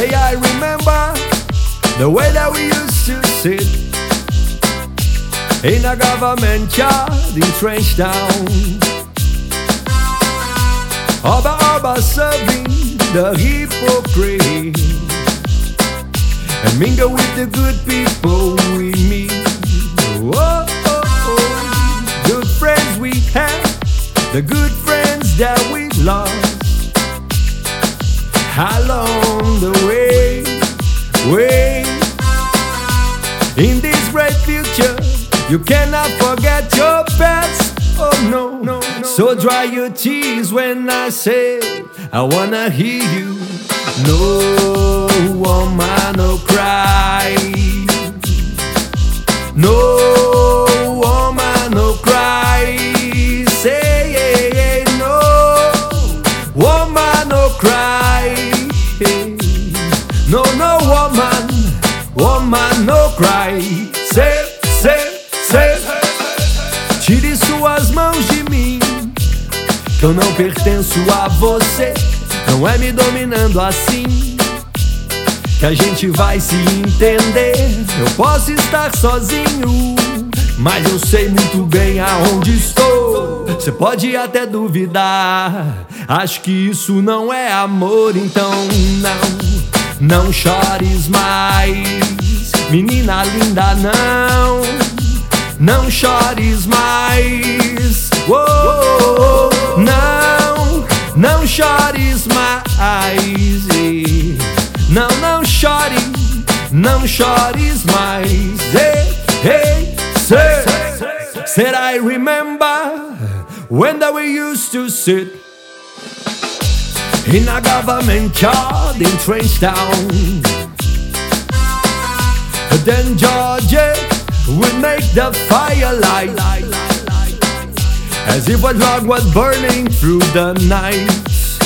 Say I remember the way that we used to sit in a government yard in Trench Town. Oba Oba serving the hypocrite and mingle with the good people we meet. Oh, oh, oh. oh. Good friends we have, the good friends that we lost along the way, way. In this bright future, you cannot forget your past. Oh no, no, no. So dry your tears when I say I wanna hear you. No woman, no cry. No woman, no cry. Say yeah, yeah, no woman, no cry. No cry. Say, say, say. Tire suas mãos de mim, que eu não pertenço a você. Não é me dominando assim que a gente vai se entender. Eu posso estar sozinho, mas eu sei muito bem aonde estou. Você pode até duvidar, acho que isso não é amor, então não, não chores mais, menina linda, não, não chores mais. Oh, não, não chores mais. Não, não chore, não chores mais. Hey, hey, say, said I remember when that we used to sit in a government yard in Trench Town. Then Georgie would make the fire light as if a log was burning through the night.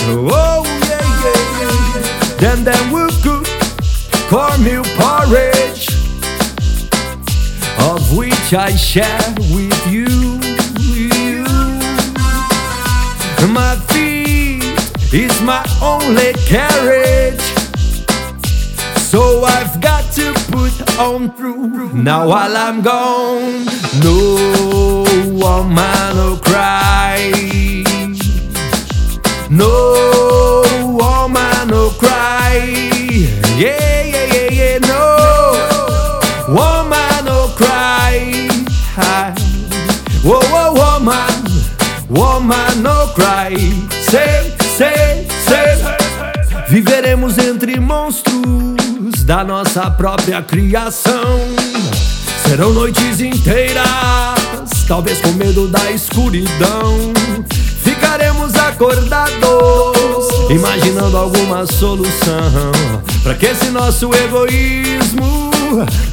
Oh yeah, yeah, yeah. Then then we cook cornmeal porridge, of which I share with you. you. My feet is my only carriage. So I've got to put on through. Now while I'm gone, no woman will cry. No woman will cry. Yeah, yeah, yeah, yeah. No woman will cry. Whoa, whoa, woman, woman no cry. Say, say, say. Viveremos entre monstros da nossa própria criação. Serão noites inteiras, talvez com medo da escuridão. Ficaremos acordados, imaginando alguma solução. Pra que esse nosso egoísmo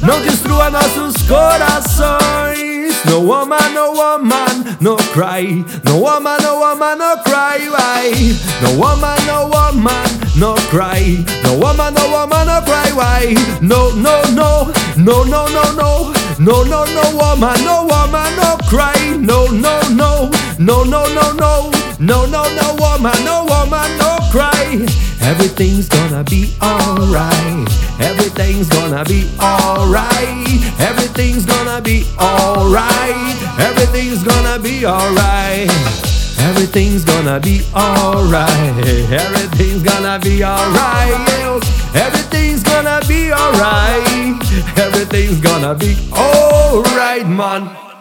não destrua nossos corações. No woman, no woman, no cry. No woman, no woman, no cry. No woman, no woman, no cry. No woman, no woman, no cry. No, no, no, no, no, no, no. No, no, no woman, no woman, no cry. No, no, no, no, no, no, no. No, no, no woman, no woman, no cry. Everything's gonna be alright. Everything's gonna be alright. Everything's gonna be alright. Everything's gonna be alright. Everything's gonna be alright. Everything's gonna be alright. Everything's gonna be alright, man.